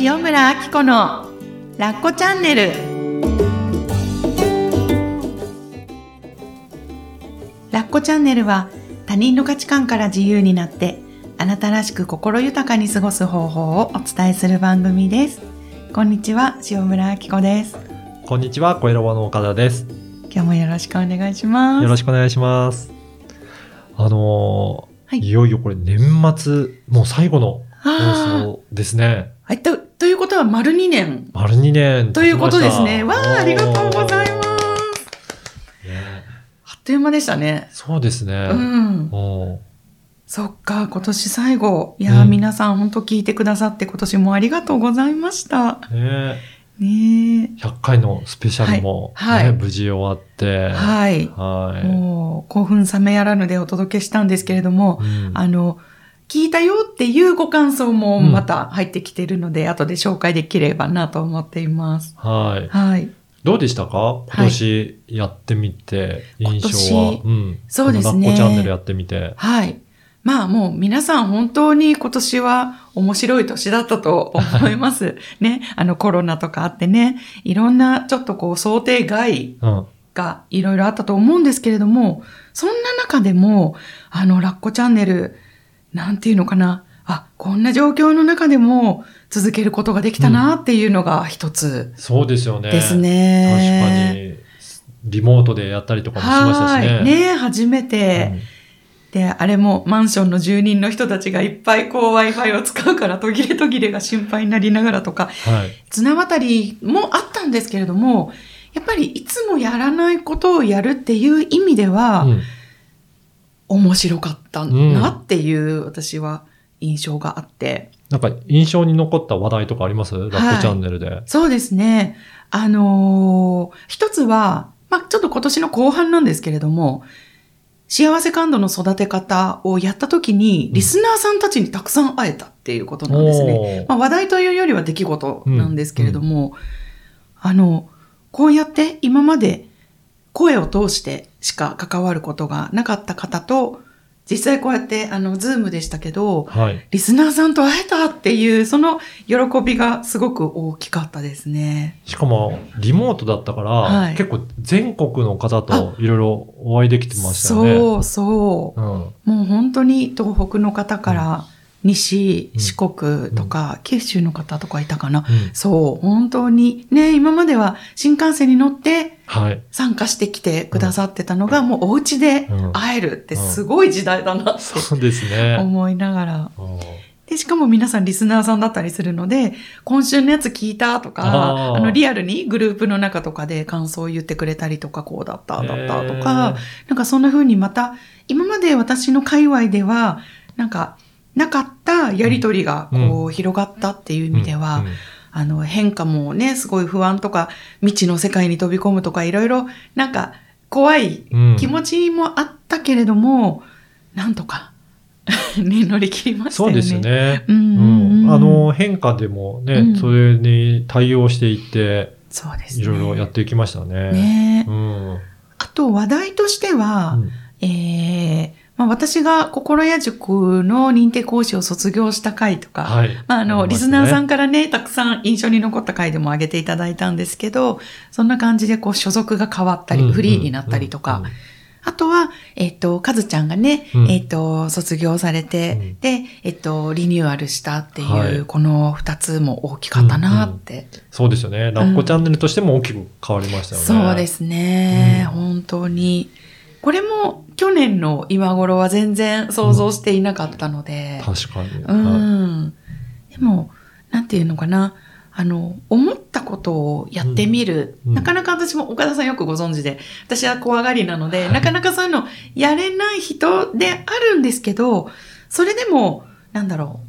塩村あき子のラッコチャンネルラッコチャンネルは他人の価値観から自由になってあなたらしく心豊かに過ごす方法をお伝えする番組ですこんにちは塩村あき子ですこんにちは、小色場の岡田です。今日もよろしくお願いしますよろしくお願いします。あのーはいい、よいよこれ年末、もう最後の放あ送ですね。はいとということは丸2年丸2年ということですねわあありがとうございますねあっという間でしたねそうですね。うんそっか、今年最後。いやー、うん皆さん本当聞いてくださって今年もありがとうございました。ねね100回のスペシャルも、ねはいはい無事終わって。え。はい。はい。もう、興奮冷めやらぬでお届けしたんですけれども、うんあの、聞いたよっていうご感想もうんまた入ってきてるので、後で紹介できればなと思っています。はい。はい。どうでしたか？今年やってみて、印象は？うん。そうですねこのラッコチャンネルやってみて。はい。まあもう皆さん本当に今年は面白い年だったと思います。ね。あのコロナとかあってね、いろんなちょっとこう想定外うん。がいろいろあったと思うんですけれども、そんな中でも、あの、ラッコチャンネル、なんていうのかな、あ、こんな状況の中でも続けることができたなっていうのが一つそうですよね。です確ね。かに、リモートでやったりとかもしましたしね。はい。ね初めて、で、あれもマンションの住人の人たちがいっぱいこう Wi-Fi を使うから途切れ途切れが心配になりながらとか、うんはい。綱渡りもあったんですけれども、やっぱりいつもやらないことをやるっていう意味では、うん面白かったなっていう私は印象があって。なんか印象に残った話題とかあります？ラッコチャンネルで。そうですね。あのー一つは、まあちょっと今年の後半なんですけれども、幸せ感度の育て方をやった時に、リスナーさんたちにたくさん会えたっていうことなんですね。おーまあ、話題というよりは出来事なんですけれども、あの、こうやって今まで声を通してしか関わることがなかった方と、実際こうやって、あの、ズームでしたけど、はい。リスナーさんと会えたっていう、その喜びがすごく大きかったですね。しかも、リモートだったから、はい結構全国の方といろいろお会いできてましたよね。そうそう。うん。もう本当に東北の方から西、うん四国とか、九州の方とかいたかな。うんそう、本当に。ね、今までは新幹線に乗ってはい。参加してきてくださってたのが、もうお家でうん会えるってすごい時代だなってそうですね。思いながら。うんで、しかも皆さんリスナーさんだったりするので、今週のやつ聞いたとか、あの、リアルにグループの中とかで感想を言ってくれたりとか、こうだった、だったとか、なんかそんな風にまた、今まで私の界隈では、なんか、なかったやりとりがこう広がったっていう意味では、うんうんあの変化もね、すごい不安とか、未知の世界に飛び込むとか、いろいろなんか怖いうん気持ちもあったけれども、なんとか、ね、乗り切りましたよね。そうですね。うんうんうんあの、変化でもね、うんそれに対応していって、そうですね。いろいろやっていきましたね。ねうん。あと話題としては、うんえーまあ、私が心屋塾の認定講師を卒業した回とか、はい。まあ、あの、リスナーさんからね、たくさん印象に残った回でも挙げていただいたんですけど、そんな感じでこう所属が変わったり、うんフリーになったりとか、うんうん。あとは、えっ、と、かずちゃんがね、うん。えっ、と、卒業されて、うん。で、えっ、と、リニューアルしたっていう、はい。この二つも大きかったなって。そうですよね。ラッコチャンネルとしても大きく変わりましたよね。そうですね、うん。本当に。これも去年の今頃は全然想像していなかったので、確かに。うはい。ん。でも、なんていうのかな。あの、思ったことをやってみる。うん。なかなか私も岡田さんよくご存知で、私は怖がりなので、なかなかそういうのやれない人であるんですけど、それでも、なんだろ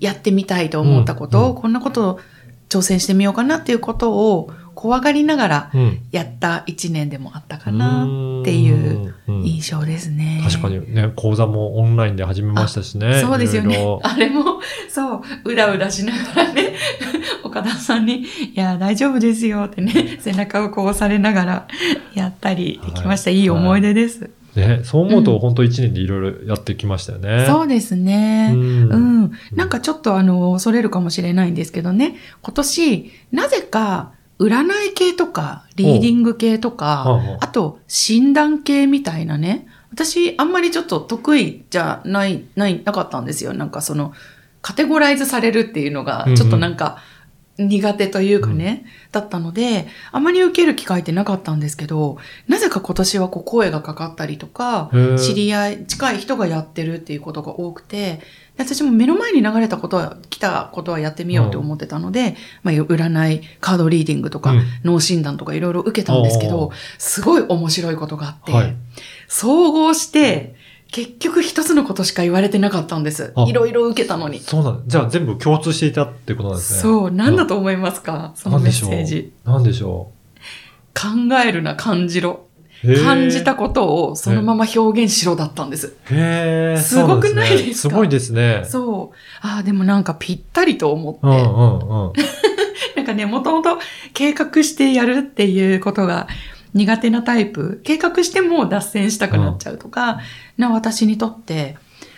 う、やってみたいと思ったことを、うん。こんなことを挑戦してみようかなっていうことを怖がりながらうん。やった一年でもあったかなっていううんうん印象ですね。確かにね、講座もオンラインで始めましたしね。そうですよねいろいろ。あれも、そう、うだうだしながらね、岡田さんに、いや、大丈夫ですよってね、背中をこうされながらやったりできました。、はいいい思い出です。ね、そう思うとうん本当一年でいろいろやってきましたよね。そうですね。ううんん。なんかちょっとあの、恐れるかもしれないんですけどね、今年、なぜか、占い系とか、リーディング系とはあかは、あ。と、診断系みたいなね、私、あんまりちょっと得意じゃない、ない、なかったんですよ。なんかその、カテゴライズされるっていうのがうんう、ん。ちょっとなんか、苦手というかね、だったので、あまり受ける機会ってなかったんですけど、なぜか今年はこう声がかかったりとか、知り合い、近い人がやってるっていうことが多くて、で私も目の前に流れたことは、来たことはやってみようと思ってたので、まあ、占い、カードリーディングとか、うん脳診断とかいろいろ受けたんですけおどー、すごい面白いことがあって、はい総合して、結局一つのことしか言われてなかったんですあ。いろいろ受けたのに。そうなんじゃあ全部共通していたってことなんですね。そう、なんだと思いますか？そのメッセージ。なんでしょ考えるな、感じろ。感じたことをそのまま表現しろだったんです。へえ。すごくないですか？すごいですね。そう。ああ、でもなんかぴったりと思って。うんうんうん。なんかね、もともと計画してやるっていうことが苦手なタイプ。計画しても脱線したくなっちゃうとか、な私にとって、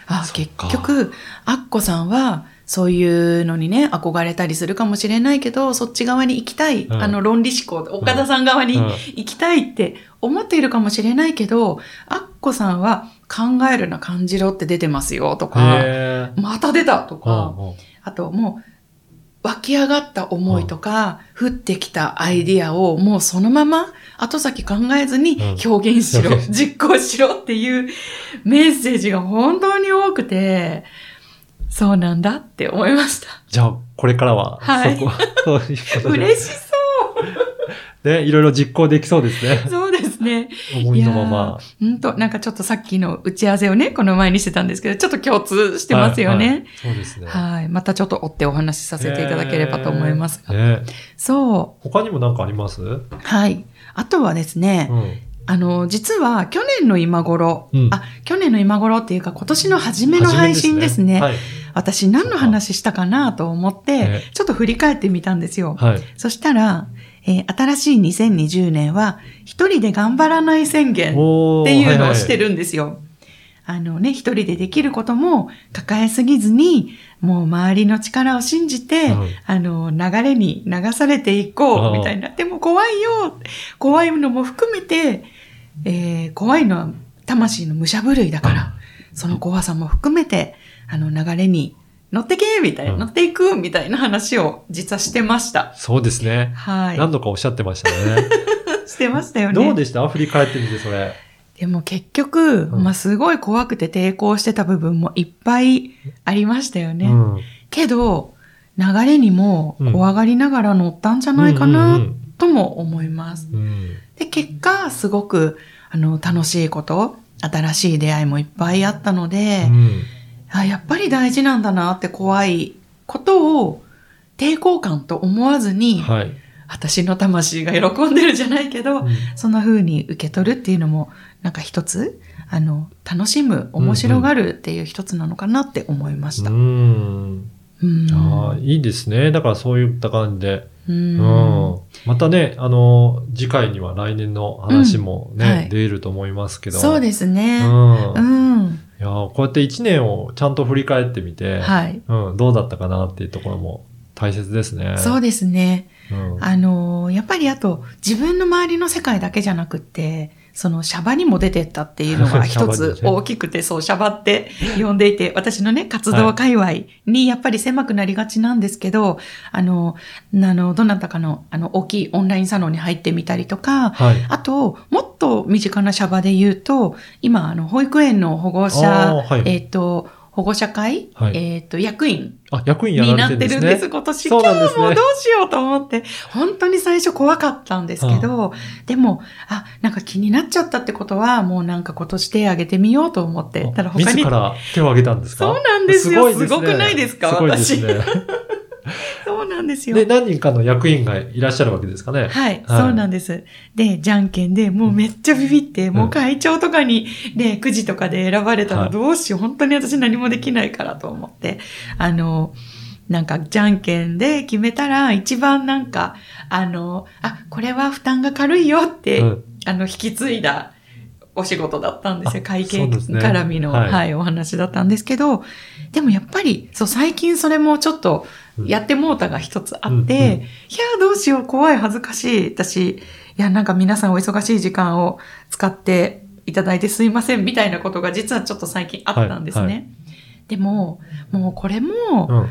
あ結そっか局、アッコさんは、そういうのにね、憧れたりするかもしれないけど、そっち側に行きたい、うん。あの論理思考、岡田さん側にうん。行きたいって思っているかもしれないけど、アッコさんは考えるな感じろって出てますよとか。また出たとか、うんうん。あともう、湧き上がった思いとか、降ってきたアイディアをもうそのまま後先考えずにうん。表現しろ、表現実行しろっていうメッセージが本当に多くて、そうなんだって思いました。じゃあ、これからは、はいそこ、そういうことで。嬉しそね、いろいろ実行できそうですねう。。そうですね。思いのまま。うんと、なんかちょっとさっきの打ち合わせをね、この前にしてたんですけど、ちょっと共通してますよね。はいはいそうですね。はい。またちょっと追ってお話しさせていただければと思いますが。ねそう。他にも何かあります？うん。はい。あとはですね、あの、実は去年の今頃、うんあ、去年の今頃っていうか今年の初めの配信ですね。はい。私何の話したかなと思ってね、ちょっと振り返ってみたんですよ。はい。そしたら、えー新しい2020年は、一人で頑張らない宣言っていうのをしてる。るんですよ。あのね、一人でできることも抱えすぎずに、もう周りの力を信じて、うんあの、流れに流されていこう、みたいな。でも怖いよ怖いのも含めて、えー怖いのは魂の武者震いだから、その怖さも含めて、あの、流れに乗ってけみたいな、うん乗っていくみたいな話を実はしてました。そうですね。はい。何度かおっしゃってましたね。してましたよね。どうでした？振り返ってみて、それ。でも結局、うんまあすごい怖くて抵抗してた部分もいっぱいありましたよね。うん。けど、流れにも怖がりながら乗ったんじゃないかなうんとも思います。うん。で、結果、すごく、あの、楽しいこと、新しい出会いもいっぱいあったので、うんあやっぱり大事なんだなって怖いことを抵抗感と思わずに、はい。私の魂が喜んでるじゃないけど、うんそんな風に受け取るっていうのも、なんか一つ、あの、楽しむ、面白がるっていう一つなのかなって思いました。ううん。ん。ああ、いいですね。だからそういった感じで。ううんん。またね、あの、次回には来年の話もね、うんはい出ると思いますけど。そうですね。うん。いうん。やーこうやって一年をちゃんと振り返ってみて、はい。うん、どうだったかなっていうところも大切ですね。そうですね。うん。あのーやっぱりあと、自分の周りの世界だけじゃなくって、そのシャバにも出てったっていうのが 一つ大きくて、そう、シャバって呼んでいて、私のね、活動界隈にやっぱり狭くなりがちなんですけど、あの、あの、どなたかの、あの、大きいオンラインサロンに入ってみたりとか、はい。あと、もっと身近なシャバで言うと、今、あの、保育園の保護あ者、ーはいえっ、と、保護者会、はい。えっ、と、役員。あ、役員やらになってれてるんですね。るんです、今年。そうなんですね。今日もどうしようと思って、本当に最初怖かったんですけど、でも、あ、なんか気になっちゃったってことは、もうなんか今年手挙げてみようと思って、ただ他に。自ら手を挙げたんですか？そうなんですよ。ごいですね。すごくないですか？すごいですね。そうなんですよ。で、何人かの役員がいらっしゃるわけですかね。はい、そうなんです。で、じゃんけんでもうめっちゃビビって、もう会長とかに、ね、9時とかで選ばれたはいらどうしよう、本当に私何もできないからと思って、あの、なんか、じゃんけんで決めたら、一番なんか、あの、あ、これは負担が軽いよって、うんあの、引き継いだお仕事だったんですよ。あ会計絡みの、はいはい、お話だったんですけど、でもやっぱり、そう、最近それもちょっと、やってもうたが一つあって、うんうんいや、どうしよう、怖い、恥ずかしい。私、いや、なんか皆さんお忙しい時間を使っていただいてすいません、みたいなことが実はちょっと最近あったんですね。はいはでも、もうこれも、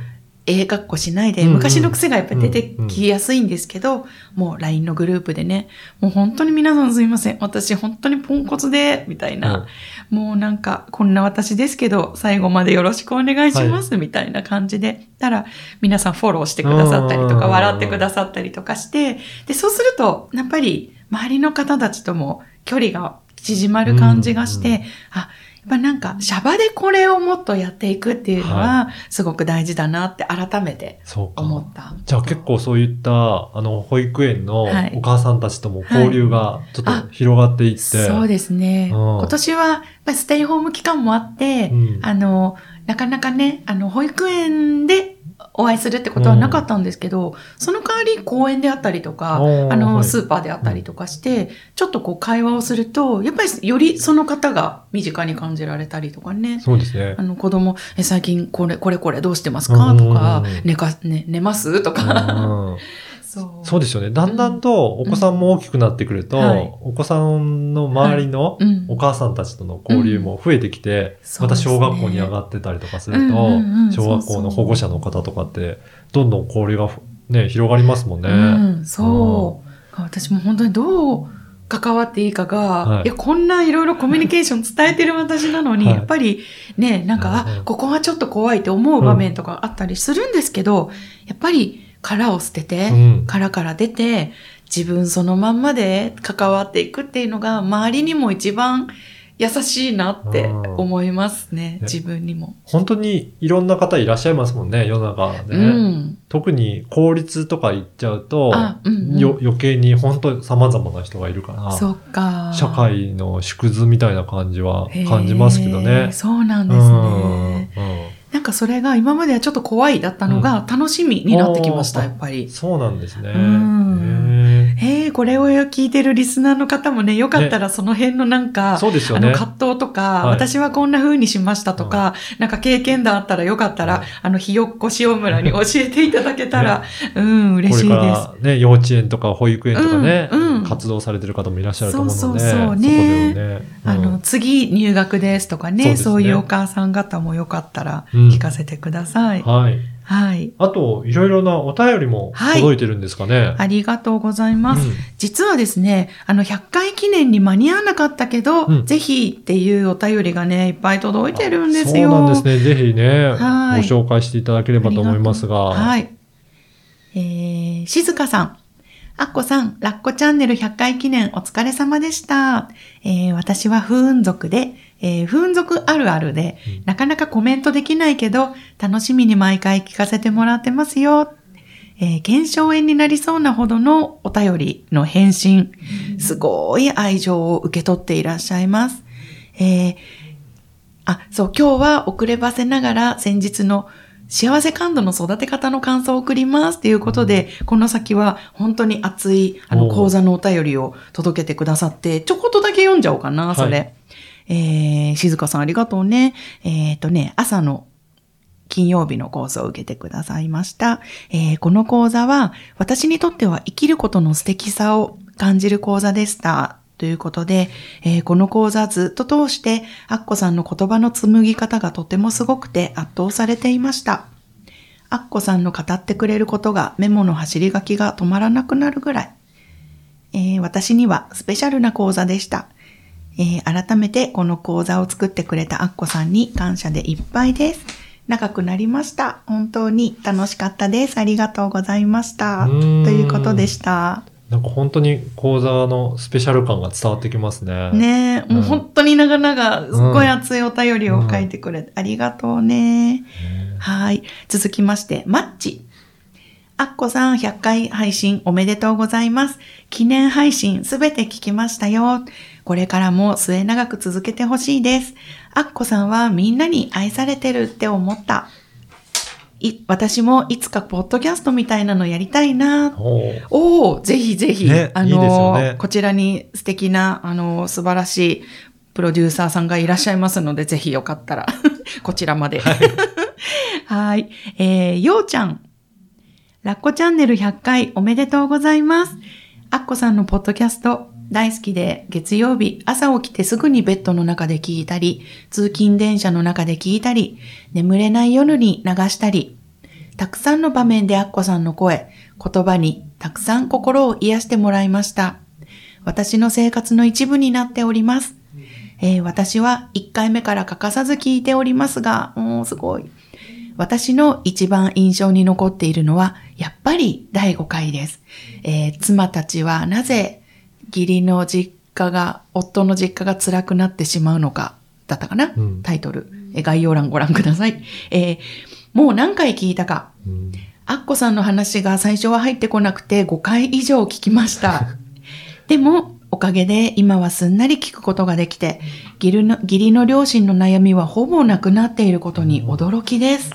うん。ええ格好しないで、昔の癖がやっぱり出てきやすいんですけど、もう LINE のグループでね、もう本当に皆さんすいません。私本当にポンコツで、みたいな、もうなんか、こんな私ですけど、最後までよろしくお願いします、みたいな感じで、たら、皆さんフォローしてくださったりとか、うん笑ってくださったりとかして、で、そうすると、やっぱり、周りの方たちとも距離が縮まる感じがして、うんうんあ、やっぱなんか、シャバでこれをもっとやっていくっていうのは、すごく大事だなって改めてそうか。思った。じゃあ結構そういった、あの、保育園のはいお母さんたちとも交流がちょっと広がっていって。そうですね。うん今年は、やっぱりステイホーム期間もあって、うんあの、なかなかね、あの、保育園でお会いするってことはなかったんですけど、その代わり公園であったりとか、あの、はいスーパーであったりとかして、ちょっとこう会話をすると、やっぱりよりその方が身近に感じられたりとかね。そうですねあ。の子供、え、最近これ、これこれどうしてますか？うんとかうんうん、寝か、ね、寝ます？とか。うんそう。そうですよね。だんだんとお子さんも大きくなってくると、うん。はい。お子さんの周りのうん。お母さんたちとの交流も増えてきて、またそうですね。小学校に上がってたりとかすると、うんうんうん小学校の保護者の方とかって、どんどん交流がね、広がりますもんね。うん、そう。私も本当にどう関わっていいかが、はい。い、や、こんないろいろコミュニケーション伝えてる私なのに、はい。やっぱりね、なんか、うんうん。あ、ここはちょっと怖いって思う場面とかあったりするんですけど、やっぱり殻を捨てて、うん殻から出て、自分そのまんまで関わっていくっていうのが、周りにも一番優しいなって思いますね、うん自分にも。本当にいろんな方いらっしゃいますもんね、世の中ね。うん。特に公立とか行っちゃうと、あうんうんよ余計に本当に様々な人がいるから、そっか。社会の縮図みたいな感じは感じますけどへねー。そうなんうですんね。なんかそれが今まではちょっと怖いだったのが楽しみになってきました、うんやっぱり。そうなんですね。うんえ、これを聞いてるリスナーの方もね、よかったらその辺のなんーか、そうですよね。あの葛藤とか、はい。私はこんな風にしましたとか、なんか経験談あったらよかったら、はい。あの、ひよっこ塩村に 教えていただけたら、うん、嬉しいです。らね、幼稚園とか保育園とかね、うんうん。活動されてる方もいらっしゃると思うので、そうそうそうね。あの、次入学ですとかね。そういうお母さん方もよかったらうん。聞かせてください。はい。はい。あと、いろいろなお便りもはい届いてるんですかね。ありがとうございます。うん実はですね、あの、100回記念に間に合わなかったけど、うんぜひっていうお便りがね、いっぱい届いてるんですよ。そうなんですね。ぜひね、ごはい紹介していただければと思いますが。はい。えー、静香さん。あっこさん、ラッコチャンネル100回記念お疲れ様でした。えー私は風雲族で、えー風雲族あるあるで、うんなかなかコメントできないけど、楽しみに毎回聞かせてもらってますよ。えー、検証炎になりそうなほどのお便りの返信、すごい愛情を受け取っていらっしゃいます。えーあ、そう、今日は遅ればせながら先日の幸せ感度の育て方の感想を送りますっていうことで、この先は本当に熱いあの講座のお便りを届けてくださって、ちょこっとだけ読んじゃおうかな、それ。はえー、静香さんありがとうね。えっ、とね、朝の金曜日の講座を受けてくださいました。えーこの講座は私にとっては生きることの素敵さを感じる講座でした。ということで、えーこの講座ずっと通して、アッコさんの言葉の紡ぎ方がとてもすごくて圧倒されていました。アッコさんの語ってくれることがメモの走り書きが止まらなくなるぐらい。えー私にはスペシャルな講座でした。えー改めてこの講座を作ってくれたアッコさんに感謝でいっぱいです。長くなりました。本当に楽しかったです。ありがとうございました。うということでした。なんか本当に講座のスペシャル感が伝わってきますね。ねえ、もううん本当に長々、すっごい熱いお便りを書いてくれて、ありがとうね。ねはい。続きまして、マッチ。アッコさん100回配信おめでとうございます。記念配信すべて聞きましたよ。これからも末永く続けてほしいです。アッコさんはみんなに愛されてるって思った。い私もいつかポッドキャストみたいなのやりたいな。おーおおぜひぜひ、あねいいですよの、ねこちらに素敵な、あの、素晴らしい、プロデューサーさんがいらっしゃいますので、ぜひよかったら、こちらまで。はい。えー、ようちゃん。ラッコチャンネル100回おめでとうございます。アッコさんのポッドキャスト大好きで月曜日朝起きてすぐにベッドの中で聞いたり、通勤電車の中で聞いたり、眠れない夜に流したり、たくさんの場面でアッコさんの声、言葉にたくさん心を癒してもらいました。私の生活の一部になっております。えー私は1回目から欠かさず聞いておりますが、もうすごい。私の一番印象に残っているのは、やっぱり第5回です。えー妻たちはなぜ義理の実家が、夫の実家が辛くなってしまうのか、だったかな、うんタイトル。えー概要欄ご覧ください。えーもう何回聞いたか。うんアッコさんの話が最初は入ってこなくて5回以上聞きました。でも、おかげで今はすんなり聞くことができて、義理の義理の両親の悩みはほぼなくなっていることに驚きです。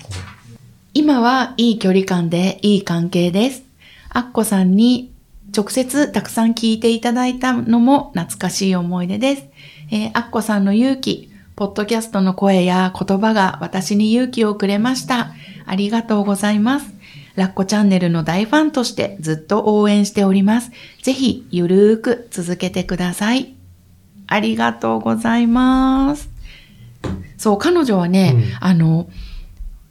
今はいい距離感でいい関係です。アッコさんに直接たくさん聞いていただいたのも懐かしい思い出です。えーアッコさんの勇気、ポッドキャストの声や言葉が私に勇気をくれました。ありがとうございます。ラッコチャンネルの大ファンとしてずっと応援しております。ぜひゆるーく続けてください。ありがとうございます。そう、彼女はね、うんあの、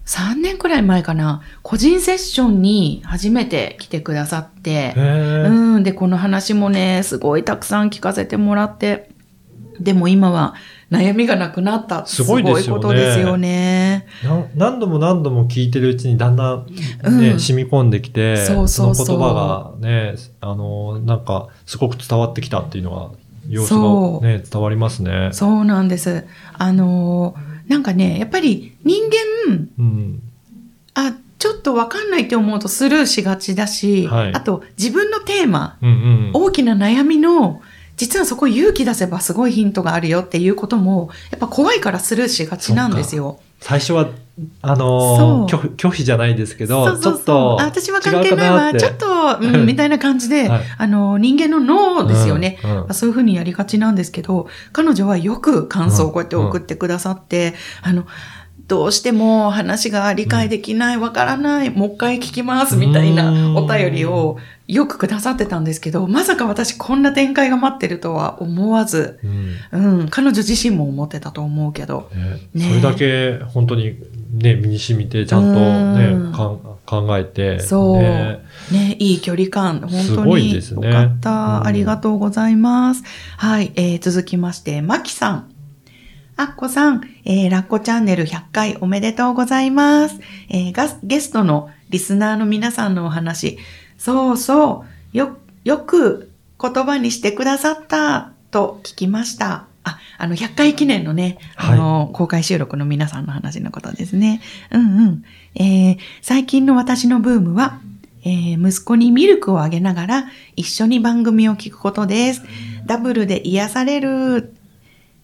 3年くらい前かな、個人セッションに初めて来てくださって。うん、で、この話もね、すごいたくさん聞かせてもらって、でも今は悩みがなくなった。すごいですよねことですよね。な何度も何度も聞いてるうちにだんだんね、うん染み込んできて、そうそうそうの言葉がね、あの、なんか、すごく伝わってきたっていうのは、様子がね、伝わりますね。そうなんです。あのーなんかね、やっぱり人間、うん。あ、ちょっとわかんないって思うとスルーしがちだし、はいあと自分のテーマ、うんうん。大きな悩みの、実はそこ勇気出せばすごいヒントがあるよっていうことも、やっぱ怖いからスルーしがちなんですよ。最初は、あのー拒否、拒否じゃないですけど、そうそうそう。ちょっと、あ私は関係ないわ、ちょっと、うん、みたいな感じで、はい。あの、人間の脳ですよね。うんうん。そういうふうにやりがちなんですけど、彼女はよく感想をこうやって送ってくださって、あの、どうしても話が理解できない、わからない、もう一回聞きます、みたいなお便りをよくくださってたんですけど、まさか私こんな展開が待ってるとは思わず、うん。うん、彼女自身も思ってたと思うけど、ね。ね。それだけ本当にね、身に染みて、ちゃんとうん。ね、かん考えて、そう。ね。ね、いい距離感、本す当にごいですね。よかった、うん。ありがとうございます。はい、えー続きまして、まきさん。あっこさん、えーラッコチャンネル100回おめでとうございます。えーゲストのリスナーの皆さんのお話、そうそう、よ、よく言葉にしてくださったと聞きました。あ、あの、100回記念のね、あの、公開収録の皆さんの話のことですね。うんうん。えー最近の私のブームは、えー息子にミルクをあげながら一緒に番組を聞くことです。ダブルで癒される。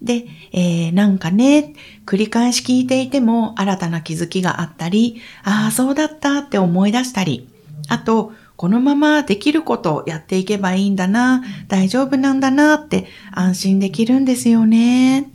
で、えーなんかね、繰り返し聞いていても新たな気づきがあったり、ああ、そうだったって思い出したり、あと、このままできることをやっていけばいいんだな、大丈夫なんだなって安心できるんですよね。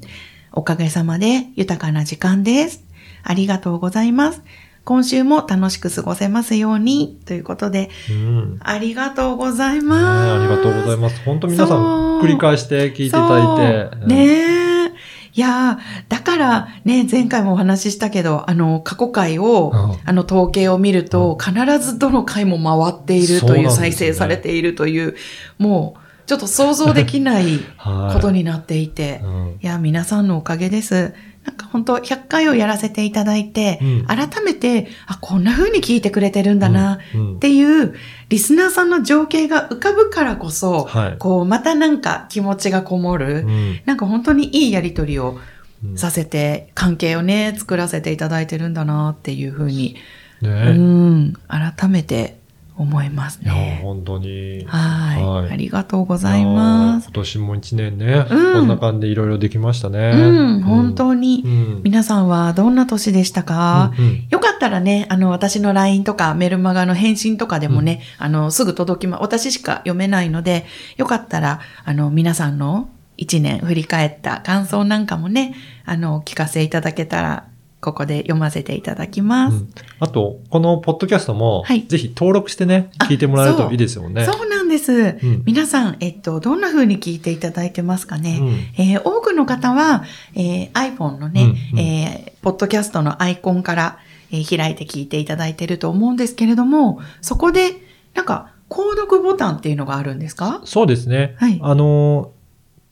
おかげさまで豊かな時間です。ありがとうございます。今週も楽しく過ごせますように。ということで、うん。ねありがとうございあます。りがとうございます。本当皆さん繰り返して聞いていただいて。ねえ。いやーだからね、前回もお話ししたけど、あの、過去回を、うんあの、統計を見ると、必ずどの回も回っているという、再生されているという、もう、ちょっと想像できない はいことになっていて、うんいや、皆さんのおかげです。なんか本当100回をやらせていただいて、うん。改めて、あ、こんな風に聞いてくれてるんだな、うん。っていう、リスナーさんの情景が浮かぶからこそ、はい。こう、またなんか気持ちがこもる、うん。なんか本当にいいやりとりをうん。させて、関係をね、作らせていただいてるんだなっていう風に、うねん、改めて思いますいや、ね。本当に。はいはいありがとうございます。今年も一年ね、うんこんな感じでいろいろできましたね。うん、本当に、うん。皆さんはどんな年でしたか、よかったらね、あの、私の LINE とかメルマガの返信とかでもね、あの、すぐ届きま、私しか読めないので、よかったら、あの、皆さんの1年振り返った感想なんかもね、あの、お聞かせいただけたら、ここで読ませていただきます。うんあと、このポッドキャストも、はいぜひ登録してね、あ聞いてもらえるといいですよね。そうなんです。うん皆さん、えっと、どんな風に聞いていただいてますかね？うんえー多くの方は、えー iPhone のね、うんうんえーポッドキャストのアイコンから、えー開いて聞いていただいてると思うんですけれども、そこで、なんか、購読ボタンっていうのがあるんですか？そうですね。はいあのー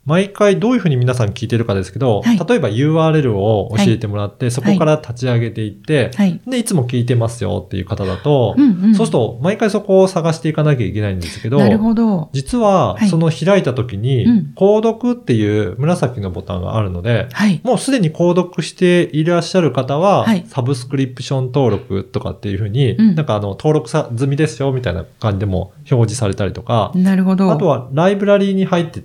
毎回どういうふうに皆さん聞いてるかですけど、はい例えば URL を教えてもらって、そこから立ち上げていって、はい。で、いつも聞いてますよっていう方だと、うんうん。そうすると毎回そこを探していかなきゃいけないんですけど、なるほど。実ははいその開いた時に、うん購読っていう紫のボタンがあるので、はい。もうすでに購読していらっしゃる方は、はいサブスクリプション登録とかっていうふうに、うんなんかあの、登録さ済みですよみたいな感じでも表示されたりとか、なるほど。あとはライブラリーに入って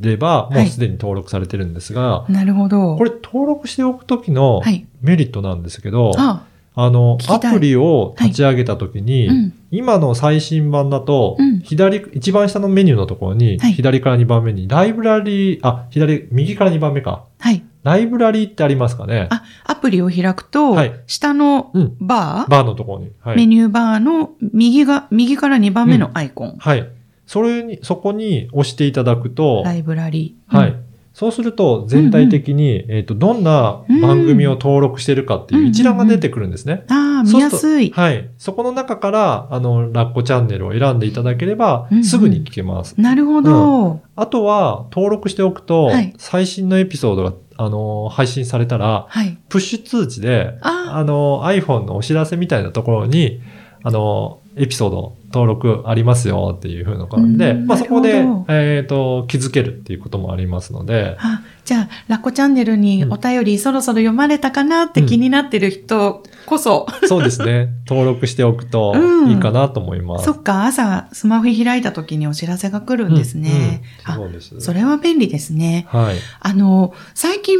れば、いもうすでに登録されてるんですが、なるほど。これ登録しておくときのはい。メリットなんですけど、あ、あの、アプリを立ち上げたときに、うん。今の最新版だと、うん左、一番下のメニューのところに、はい左から2番目に、ライブラリー、あ、左、右から2番目か。はい。ライブラリーってありますかね？あ、アプリを開くと、はい下のうん。バー、バーのところに。はい。メニューバーの右が、右から2番目のアイコン。はい。それに、そこに押していただくと、ライブラリー。はい。そうすると、全体的に、えっ、と、どんな番組を登録してるかっていう一覧が出てくるんですね。ああ、見やすい。はい。そこの中から、あの、ラッコチャンネルを選んでいただければすぐに聞けます。なるほど。あとは、登録しておくと、はい最新のエピソードが、あの、配信されたら、はい。プッシュ通知で、ああの、iPhone のお知らせみたいなところに、あの、エピソード登録ありますよっていう風な感じで、うんまあそこでえっ、と、気づけるっていうこともありますので、あ、じゃあ、ラッコチャンネルにお便りそろそろ読まれたかなって気になってる人こそ、そうですね。登録しておくとうんいいかなと思います。そっか、朝スマホ開いた時にお知らせが来るんですね。うんそうです。それは便利ですね。はい。あの、最近、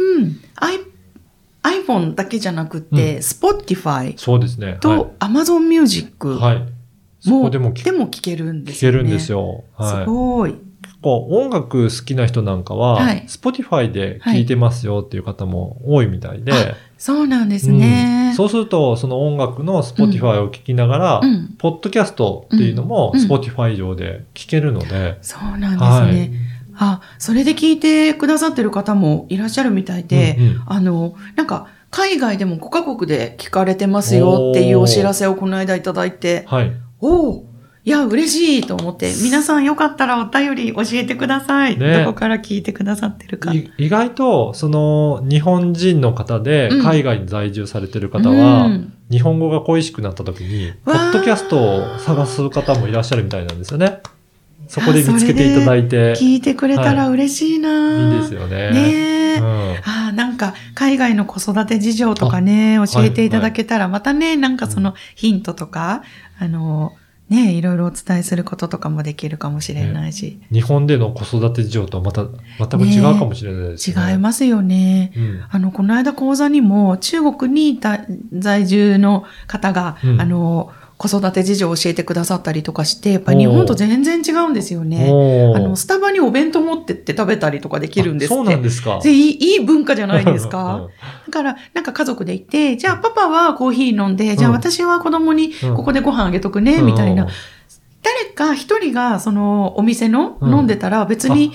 iPhone だけじゃなくて、う Spotify そうですね。と Amazon Music はい。はい。そも、こでも聞でも聞けるんで聞すよね。けるんですよ。はいす。ごい。結構音楽好きな人なんかは、はい Spotify で聞いてますよっていう方も多いみたいで、あそうなんですうんね。そうすると、その音楽の Spotify を聞きながら、うん。ポッドキャストっていうのもうん Spotify 上で聞けるので、そうなんですね。はい。あ、それで聞いてくださってる方もいらっしゃるみたいで、うんうんあの、なんか、海外でも5カ国で聞かれてますよっていうお知らせをこの間いただいて、はい。おおいや、嬉しいと思って、皆さんよかったらお便り教えてください。ねどこから聞いてくださってるか。い意外と、その、日本人の方でうん海外に在住されてる方は、うん日本語が恋しくなった時に、ポッドキャストを探す方もいらっしゃるみたいなんですよね。そこで見つけていただいて、聞いてくれたら嬉しいな、いいですよね。ねえ。うんああ、なんか、海外の子育て事情とかね、教えていただけたら、またね、なんかそのヒントとか、あの、ね、いろいろお伝えすることとかもできるかもしれないし、日本での子育て事情とはまた、全く違うかもしれないですね。違いますよね。うん。あの、この間講座にも、中国にいた在住の方が、うんあの、子育て事情を教えてくださったりとかして、やっぱり日本と全然違うんですよね。あの、スタバにお弁当持ってって食べたりとかできるんですって。あそうなんですか。でいいいい文化じゃないですうんか。だから、なんか家族で行って、じゃあパパはコーヒー飲んで、じゃあうん私は子供にうんここでご飯あげとくね、うんみたいな。誰か一人がそのお店のうん飲んでたら別に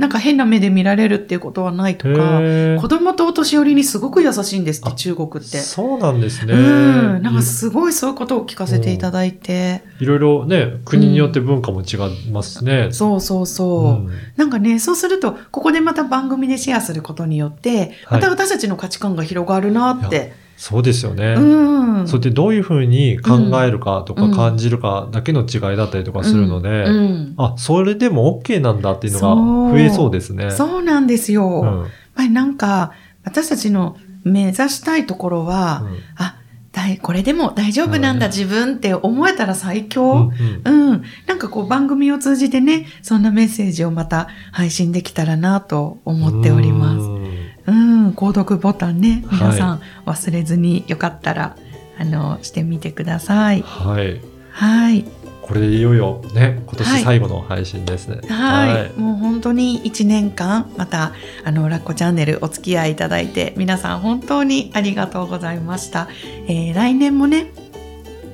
なんか変な目で見られるっていうことはないとか、子供とお年寄りにすごく優しいんですって、あ中国って。そうなんですね。うん。なんかすごいそういうことを聞かせていただいて。いろいろね、国によって文化も違いますね。そうそうそう。うんなんかね、そうすると、ここでまた番組でシェアすることによって、はいまた私たちの価値観が広がるなって。そうですよね。うん。それでどういうふうに考えるかとかうん感じるかだけの違いだったりとかするので、うんうんあ、それでも OK なんだっていうのが増えそうですね。そうなんですよ。うんやっぱりなんか、私たちの目指したいところは、うんあ、だいこれでも大丈夫なんだ、うん自分って思えたら最うん強。うんうん。なんかこう番組を通じてね、そんなメッセージをまた配信できたらなと思っております。うんうん、購読ボタンね、皆さはん忘れずによかったら、あの、してみてください。はい。はい。これでいよいよね、今年最後の配信ですね。はい。はい、もう本当に1年間、また、あの、ラッコチャンネルお付き合いいただいて、皆さん本当にありがとうございました。えー、来年もね、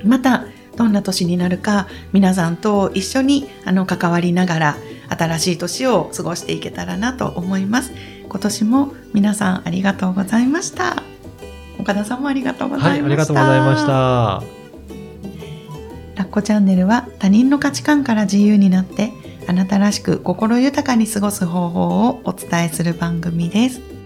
また、どんな年になるか、皆さんと一緒に、あの、関わりながら、新しい年を過ごしていけたらなと思います。今年も皆さんありがとうございました。岡田さんもありがとうございました。はい、ありがとうございました。ラッコチャンネルは他人の価値観から自由になってあなたらしく心豊かに過ごす方法をお伝えする番組です。